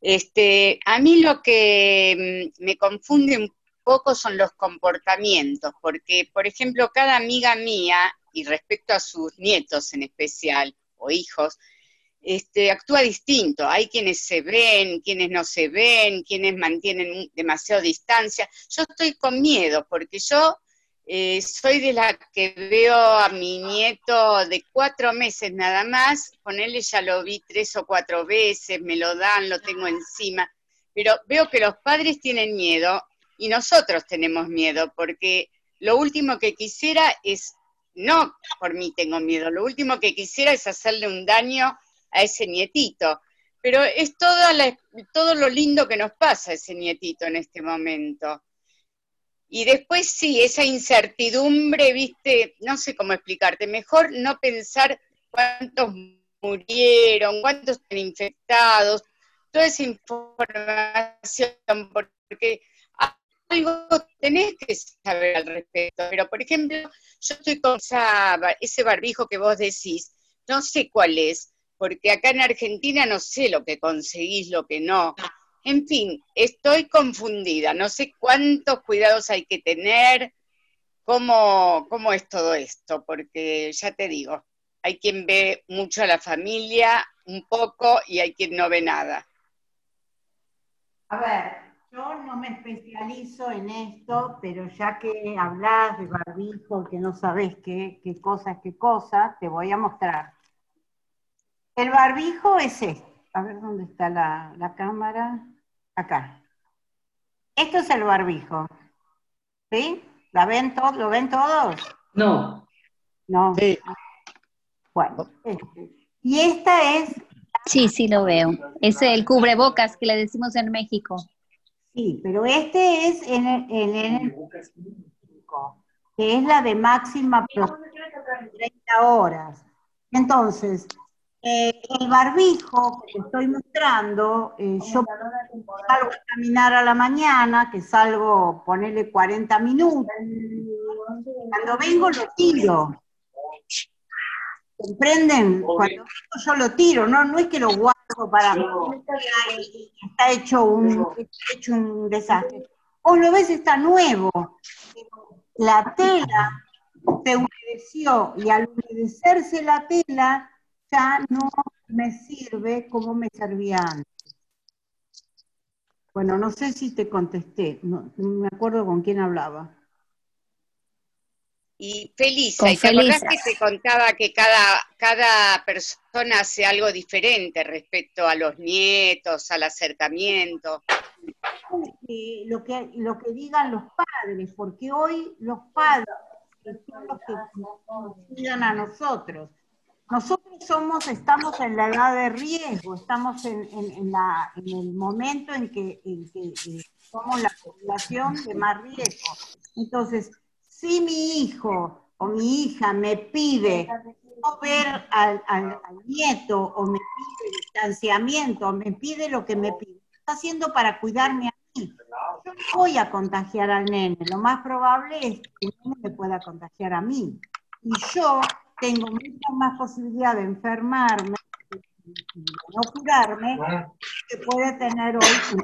Este, a mí lo que mm, me confunde un poco son los comportamientos, porque, por ejemplo, cada amiga mía, y respecto a sus nietos en especial, o hijos, este, actúa distinto. Hay quienes se ven, quienes no se ven, quienes mantienen demasiado distancia. Yo estoy con miedo porque yo eh, soy de la que veo a mi nieto de cuatro meses nada más, con él ya lo vi tres o cuatro veces, me lo dan, lo tengo encima, pero veo que los padres tienen miedo y nosotros tenemos miedo porque lo último que quisiera es, no por mí tengo miedo, lo último que quisiera es hacerle un daño a ese nietito. Pero es todo lo lindo que nos pasa a ese nietito en este momento. Y después sí, esa incertidumbre, viste, no sé cómo explicarte, mejor no pensar cuántos murieron, cuántos están infectados, toda esa información, porque algo tenés que saber al respecto. Pero, por ejemplo, yo estoy con ese barbijo que vos decís, no sé cuál es, porque acá en Argentina no sé lo que conseguís, lo que no. En fin, estoy confundida, no sé cuántos cuidados hay que tener, cómo, cómo es todo esto, porque ya te digo, hay quien ve mucho a la familia, un poco, y hay quien no ve nada. A ver, yo no me especializo en esto, pero ya que hablas de barbijo, que no sabes qué, qué cosa es qué cosa, te voy a mostrar. El barbijo es este. A ver dónde está la, cámara. Acá. Esto es el barbijo. ¿Sí? ¿La ven todos? ¿Lo ven todos? No. No. Sí. Bueno. Este. Y esta es. Sí, sí lo veo. Es el cubrebocas que le decimos en México. Sí, pero este es en el, en que es la de máxima 30 horas. Entonces, eh, el barbijo que te estoy mostrando, eh, yo salgo a caminar a la mañana, que salgo, ponerle 40 minutos. Cuando vengo lo tiro. ¿Comprenden? Cuando vengo yo lo tiro, no, no es que lo guardo para mí. Está hecho un, hecho un desastre. Vos lo ves, está nuevo. La tela se humedeció y al humedecerse la tela, ya no me sirve como me servía antes. Bueno, no sé si te contesté, no, me acuerdo con quién hablaba. Y Felisa, ¿y te acordás que te contaba que cada, cada persona hace algo diferente respecto a los nietos, al acercamiento? lo, que, lo que digan los padres, porque hoy los padres son los que nos cuidan a nosotros. Nosotros somos, estamos en la edad de riesgo, estamos en, el momento en que, eh, somos la población de más riesgo. Entonces, si mi hijo o mi hija me pide no ver al, nieto o me pide distanciamiento o me pide lo que me pide, está haciendo para cuidarme a mí. Yo no voy a contagiar al nene, lo más probable es que el nene me pueda contagiar a mí. Y yo tengo mucha más posibilidad de enfermarme y no curarme que puede tener hoy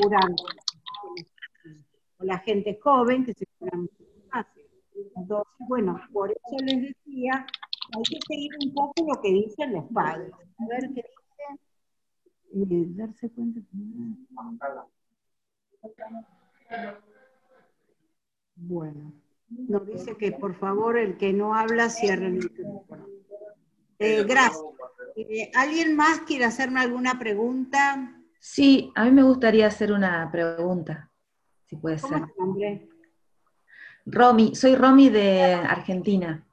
curando. O la gente joven que se cura mucho más. Entonces, bueno, por eso les decía, hay que seguir un poco lo que dicen los padres. A ver qué dicen. Eh, darse cuenta. Bueno. Nos dice que por favor el que no habla cierre el micrófono. Eh, gracias. Eh, ¿Alguien más quiere hacerme alguna pregunta? Sí, a mí me gustaría hacer una pregunta, si puede ¿Cómo ser. Es nombre? Romy, soy Romy de Argentina.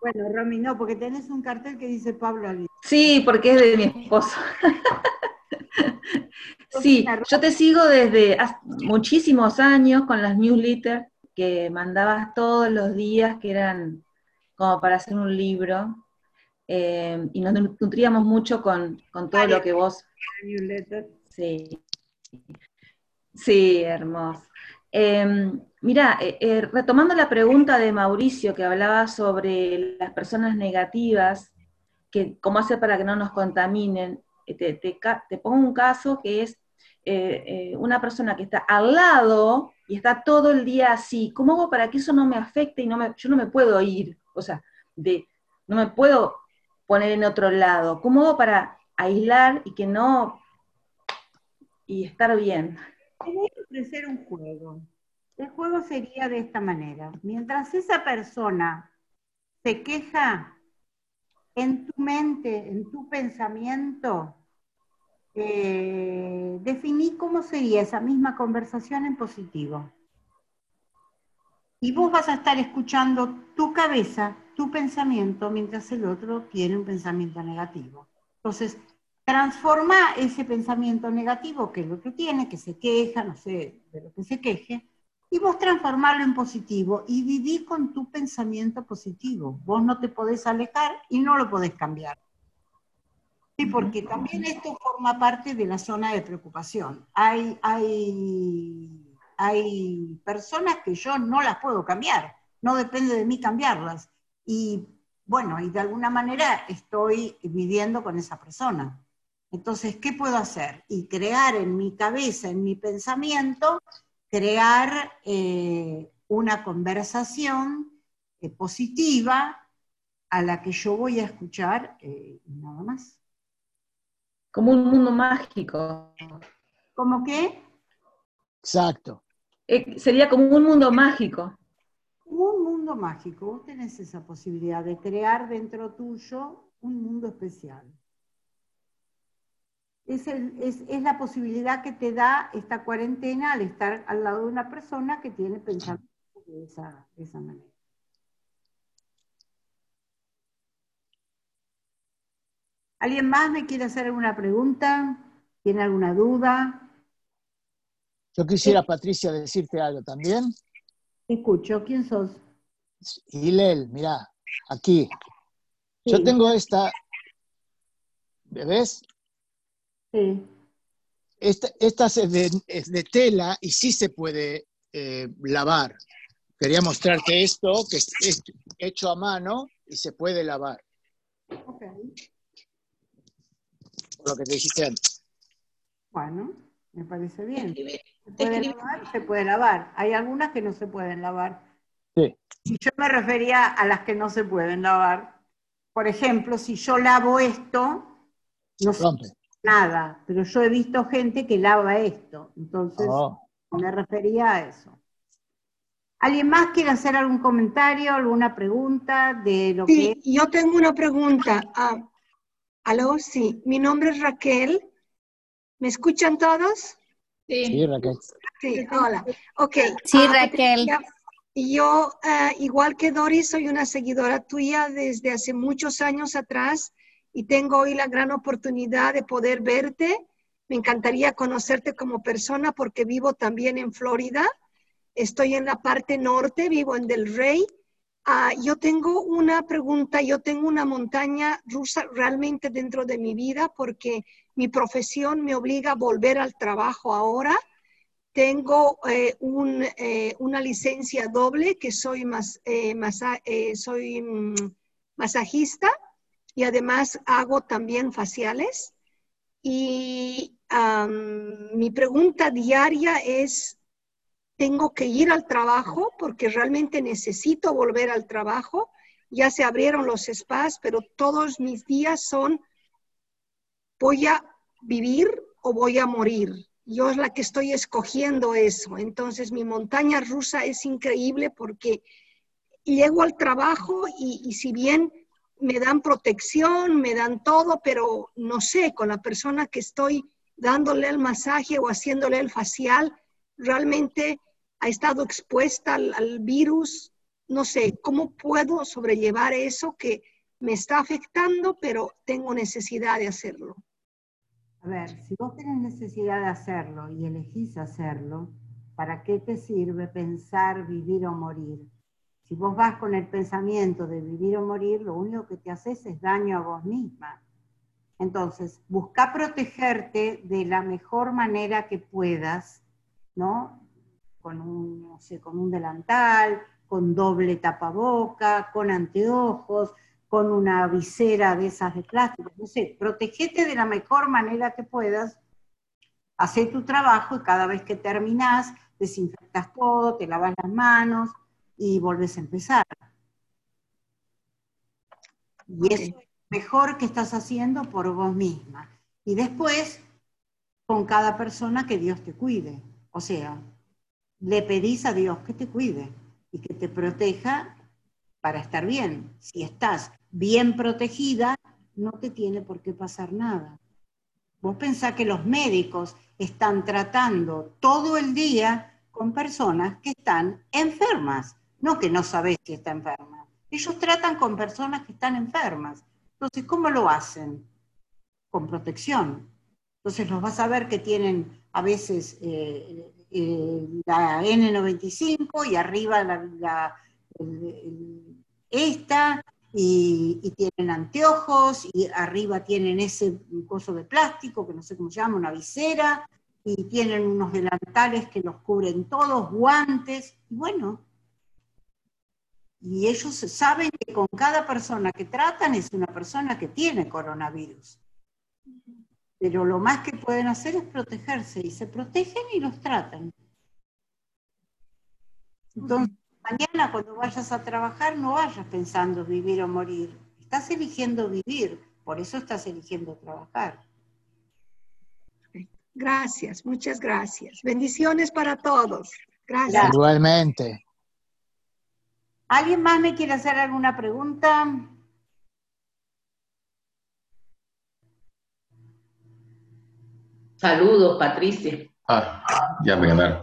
Bueno, Romy, no, porque tenés un cartel que dice Pablo Ali. Sí, porque es de mi esposo. sí, yo te sigo desde muchísimos años con las newsletters que mandabas todos los días, que eran como para hacer un libro, eh, y nos nutríamos mucho con, todo lo que vos... Sí, sí, hermoso. Em, mira, eh, eh, retomando la pregunta de Mauricio que hablaba sobre las personas negativas, que cómo hacer para que no nos contaminen, te, te, pongo un caso que es eh, eh, una persona que está al lado y está todo el día así, ¿cómo hago para que eso no me afecte y no me, yo no me puedo ir? O sea, de, no me puedo poner en otro lado. ¿Cómo hago para aislar y que no... y estar bien? Tenés que ofrecer un juego. El juego sería de esta manera. Mientras esa persona se queja en tu mente, en tu pensamiento, eh, definí cómo sería esa misma conversación en positivo. Y vos vas a estar escuchando tu cabeza, tu pensamiento, mientras el otro tiene un pensamiento negativo. Entonces, transforma ese pensamiento negativo que el otro tiene, que se queja, no sé de lo que se queje, y vos transformarlo en positivo y vivir con tu pensamiento positivo. Vos no te podés alejar y no lo podés cambiar. Sí, porque también esto forma parte de la zona de preocupación. Hay, hay, hay personas que yo no las puedo cambiar, no depende de mí cambiarlas. Y bueno, y de alguna manera estoy viviendo con esa persona. Entonces, ¿qué puedo hacer? Y crear en mi cabeza, en mi pensamiento, crear eh, una conversación eh, positiva a la que yo voy a escuchar eh, nada más. Como un mundo mágico. ¿Cómo qué? Exacto. sería como un mundo mágico. Un mundo mágico. Vos tenés esa posibilidad de crear dentro tuyo un mundo especial es, es, la posibilidad que te da esta cuarentena al estar al lado de una persona que tiene pensamiento de esa, de esa manera. ¿Alguien más me quiere hacer alguna pregunta? ¿Tiene alguna duda? Yo quisiera, Patricia, decirte algo también. Escucho, ¿quién sos? Hilel, mira, aquí. Yo tengo esta, ¿ves? Esta, es, de, tela y sí se puede eh, lavar. Quería mostrarte esto, que es, hecho a mano y se puede lavar. Lo que te dijiste antes. Bueno, me parece bien. Se puede lavar, se puede lavar. Hay algunas que no se pueden lavar. Sí. Y yo me refería a las que no se pueden lavar. Por ejemplo, si yo lavo esto, no Rompe nada, pero yo he visto gente que lava esto, entonces oh. me refería a eso. ¿Alguien más quiere hacer algún comentario, alguna pregunta de lo sí, yo tengo una pregunta. Ah, ¿Aló? Sí, mi nombre es Raquel. ¿Me escuchan todos? Sí, Raquel. Sí, hola. Ok. Sí, ah, Raquel. Yo, ah, igual que Doris, soy una seguidora tuya desde hace muchos años atrás y tengo hoy la gran oportunidad de poder verte. Me encantaría conocerte como persona porque vivo también en Florida. Estoy en la parte norte, vivo en Del Rey. Ah, yo tengo una pregunta, yo tengo una montaña rusa realmente dentro de mi vida porque mi profesión me obliga a volver al trabajo ahora. Tengo eh, eh, una licencia doble que soy, más, eh, soy mm, masajista y además hago también faciales. Y mi pregunta diaria es, ¿tengo que ir al trabajo porque realmente necesito volver al trabajo? Ya se abrieron los spas, pero todos mis días son, voy a vivir o voy a morir. Yo es la que estoy escogiendo eso. Entonces mi montaña rusa es increíble porque llego al trabajo y, si bien me dan protección, me dan todo, pero no sé, con la persona que estoy dándole el masaje o haciéndole el facial, realmente ha estado expuesta al, virus. No sé, ¿cómo puedo sobrellevar eso que me está afectando, pero tengo necesidad de hacerlo? A ver, si vos tenés necesidad de hacerlo y elegís hacerlo, ¿para qué te sirve pensar, vivir o morir? Si vos vas con el pensamiento de vivir o morir, lo único que te haces es daño a vos misma. Entonces, busca protegerte de la mejor manera que puedas, ¿no? Con un, no con un delantal, con doble tapaboca, con anteojos, con una visera de esas de plástico, no sé, protegete de la mejor manera que puedas, haz tu trabajo y cada vez que terminas desinfectas todo, te lavas las manos y volves a empezar. Y eso es lo mejor que estás haciendo por vos misma. Y después, con cada persona que Dios te cuide. O sea, le pedís a Dios que te cuide y que te proteja para estar bien. Si estás bien protegida, no te tiene por qué pasar nada. Vos pensás que los médicos están tratando todo el día con personas que están enfermas, no que no sabés si está enferma. Ellos tratan con personas que están enfermas. Entonces, ¿cómo lo hacen? Con protección. Entonces los vas a ver que tienen a veces eh, eh, la N95 y arriba la, esta, y, tienen anteojos, y arriba tienen ese coso de plástico, que no sé cómo se llama, una visera, y tienen unos delantales que los cubren todos, guantes, y bueno, y ellos saben que con cada persona que tratan es una persona que tiene coronavirus. Pero lo más que pueden hacer es protegerse y se protegen y los tratan. Entonces, mañana cuando vayas a trabajar no vayas pensando vivir o morir. Estás eligiendo vivir, por eso estás eligiendo trabajar. Gracias, muchas gracias. Bendiciones para todos. Gracias. Igualmente. ¿Alguien más me quiere hacer alguna pregunta? Saludos, Patricia. Ah, ya me ganaron.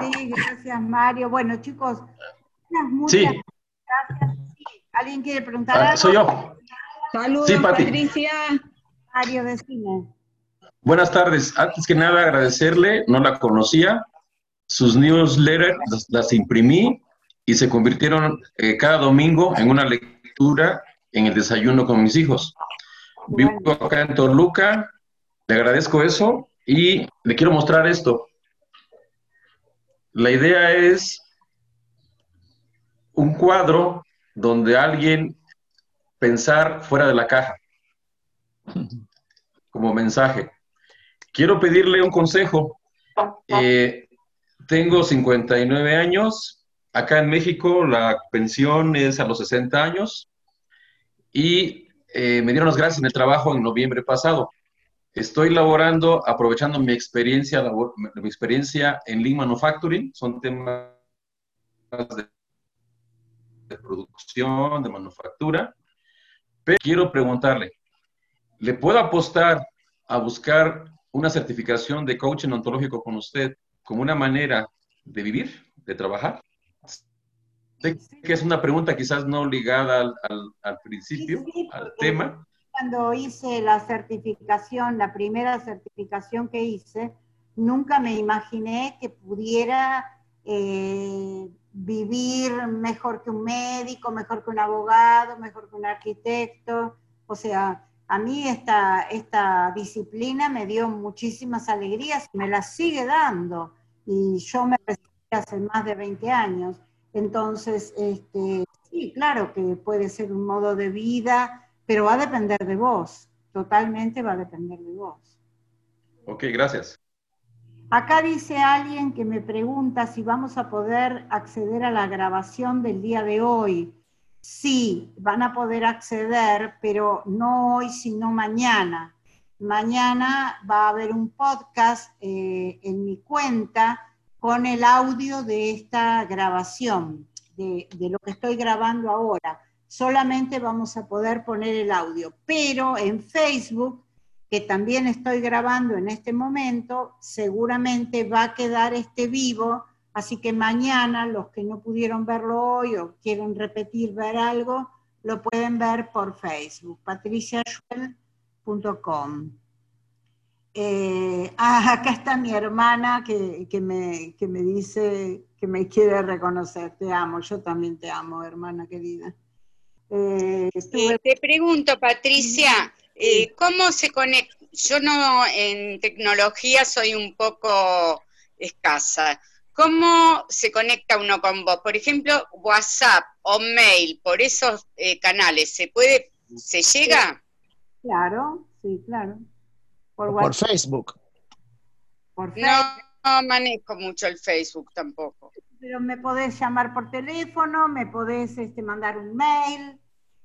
Sí, gracias, Mario. Bueno, chicos, muchas, gracias. ¿Alguien quiere preguntar ah, algo? Soy yo. Saludos, Patricia. Mario, decime. Buenas tardes. Antes que nada, agradecerle, no la conocía. Sus newsletters las, las imprimí y se convirtieron eh, cada domingo en una lectura en el desayuno con mis hijos. Vivo acá en Toluca, le agradezco eso y le quiero mostrar esto. La idea es un cuadro donde alguien pensar fuera de la caja, como mensaje. Quiero pedirle un consejo. Eh, tengo 59 años, Acá en México la pensión es a los 60 años y eh, me dieron las gracias en el trabajo en noviembre pasado. Estoy laborando, aprovechando mi experiencia, mi experiencia en Lean Manufacturing, son temas de, de producción, de manufactura, pero quiero preguntarle, ¿le puedo apostar a buscar una certificación de coaching ontológico con usted como una manera de vivir, de trabajar? que es una pregunta quizás no ligada al, principio, al tema. Cuando hice la certificación, la primera certificación que hice, nunca me imaginé que pudiera eh, vivir mejor que un médico, mejor que un abogado, mejor que un arquitecto. O sea, a mí esta, esta disciplina me dio muchísimas alegrías, me las sigue dando. Y yo me recibí hace más de 20 años. Entonces, este, sí, claro que puede ser un modo de vida, pero va a depender de vos, totalmente va a depender de vos. Ok, gracias. Acá dice alguien que me pregunta si vamos a poder acceder a la grabación del día de hoy. Sí, van a poder acceder, pero no hoy, sino mañana. Mañana va a haber un podcast eh, en mi cuenta con el audio de esta grabación, de, lo que estoy grabando ahora. Solamente vamos a poder poner el audio, pero en Facebook, que también estoy grabando en este momento, seguramente va a quedar este vivo, así que mañana los que no pudieron verlo hoy o quieren repetir ver algo, lo pueden ver por Facebook, patriciaschuel.com. Eh, ah, acá está mi hermana que, me, me, dice que me quiere reconocer. Te amo, yo también te amo, hermana querida. Eh, eh, te pregunto, Patricia, ¿cómo se conecta? Yo no en tecnología soy un poco escasa. ¿Cómo se conecta uno con vos? Por ejemplo, WhatsApp o mail, por esos canales, ¿se puede ¿Se llega? Claro, sí, claro. Por, Facebook. Por Facebook. No, manejo mucho el Facebook tampoco. Pero me podés llamar por teléfono, me podés este, mandar un mail.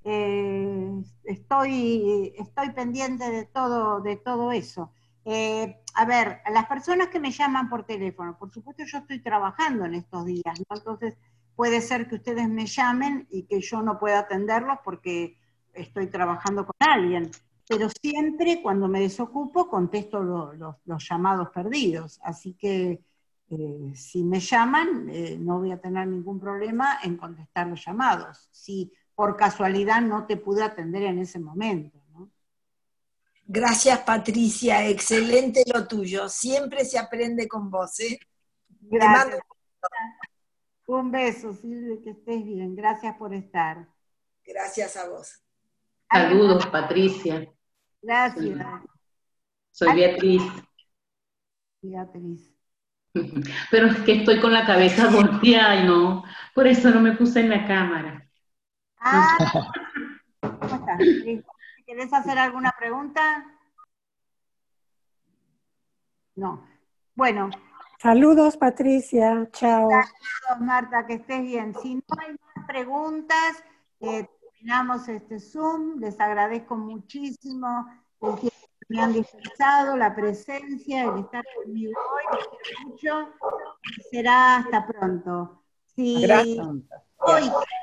Eh, estoy, estoy pendiente de todo, de todo eso. Eh, a ver, las personas que me llaman por teléfono, por supuesto yo estoy trabajando en estos días, ¿no? Entonces puede ser que ustedes me llamen y que yo no pueda atenderlos porque estoy trabajando con alguien, pero siempre cuando me desocupo contesto los llamados perdidos, así que eh, si me llaman eh, no voy a tener ningún problema en contestar los llamados, si por casualidad no te pude atender en ese momento. Gracias Patricia, excelente lo tuyo, siempre se aprende con vos. ¿eh? Gracias. Un beso, Silvia, que estés bien, gracias por estar. Gracias a vos. Saludos, Patricia. Gracias. Soy Beatriz. Beatriz. Pero es que estoy con la cabeza volteada y no, por eso no me puse en la cámara. Ah, ¿cómo estás? ¿Quieres hacer alguna pregunta? No. Bueno. Saludos, Patricia. Chao. Saludos, Marta, que estés bien. Si no hay más preguntas, eh, terminamos este Zoom. Les agradezco muchísimo el que me han dispensado, la presencia, el estar conmigo hoy. Les quiero mucho. Será hasta pronto. Gracias.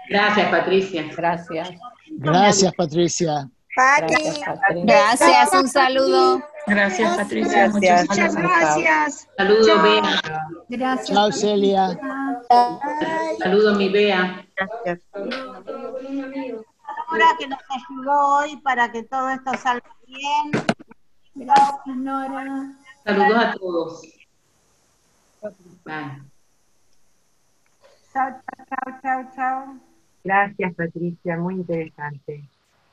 Gracias, Patricia. Gracias. Gracias, Patricia. Gracias, un saludo. Gracias, Patricia. Muchas gracias. Saludos, Bea. Gracias. Chao, Celia. Saludos, mi Bea. Gracias. Ahora que nos ayudó hoy para que todo esto salga bien. Gracias, Nora. Saludos a todos. Bye. Chao, chao, chao, chao. Gracias, Patricia. Muy interesante.